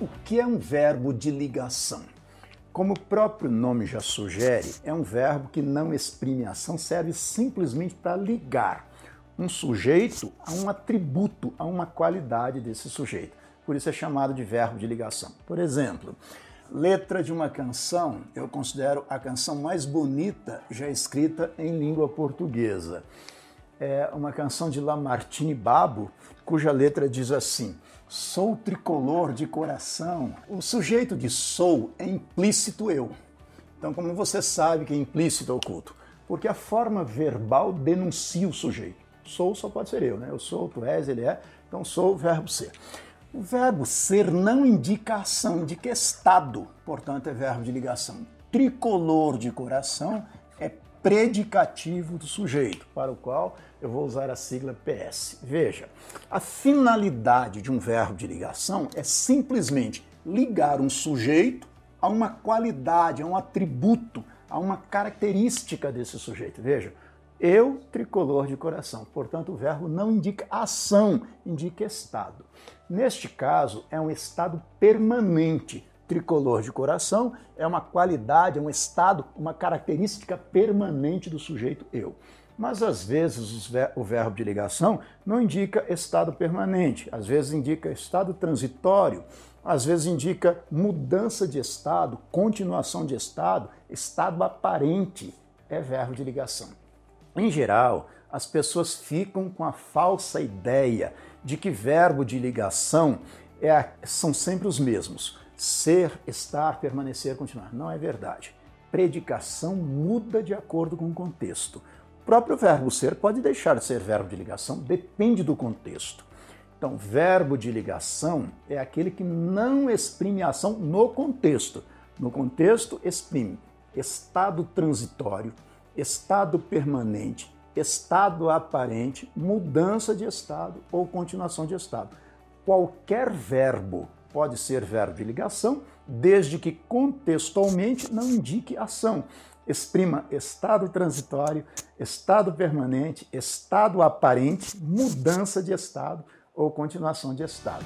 O que é um verbo de ligação? Como o próprio nome já sugere, é um verbo que não exprime ação, serve simplesmente para ligar um sujeito a um atributo, a uma qualidade desse sujeito. Por isso é chamado de verbo de ligação. Por exemplo, letra de uma canção, eu considero a canção mais bonita já escrita em língua portuguesa. É uma canção de Lamartine Babo, cuja letra diz assim: Sou tricolor de coração. O sujeito de sou é implícito eu. Então, como você sabe que é implícito oculto? Porque a forma verbal denuncia o sujeito. Sou só pode ser eu, né? Eu sou, tu és, ele é. Então, sou o verbo ser. O verbo ser não indica ação, indica estado, portanto, é verbo de ligação. Tricolor de coração é predicativo do sujeito, para o qual eu vou usar a sigla PS. Veja, a finalidade de um verbo de ligação é simplesmente ligar um sujeito a uma qualidade, a um atributo, a uma característica desse sujeito. Veja, eu tricolor de coração. Portanto, o verbo não indica ação, indica estado. Neste caso, é um estado permanente tricolor de coração é uma qualidade, é um estado, uma característica permanente do sujeito eu. Mas às vezes o verbo de ligação não indica estado permanente, às vezes indica estado transitório, às vezes indica mudança de estado, continuação de estado, estado aparente é verbo de ligação. Em geral, as pessoas ficam com a falsa ideia de que verbo de ligação é, são sempre os mesmos ser, estar, permanecer, continuar. Não é verdade. Predicação muda de acordo com o contexto. O próprio verbo ser pode deixar de ser verbo de ligação, depende do contexto. Então, verbo de ligação é aquele que não exprime a ação no contexto. No contexto, exprime estado transitório, estado permanente, estado aparente, mudança de estado ou continuação de estado. Qualquer verbo pode ser verbo de ligação, desde que contextualmente não indique ação. Exprima estado transitório, estado permanente, estado aparente, mudança de estado ou continuação de estado.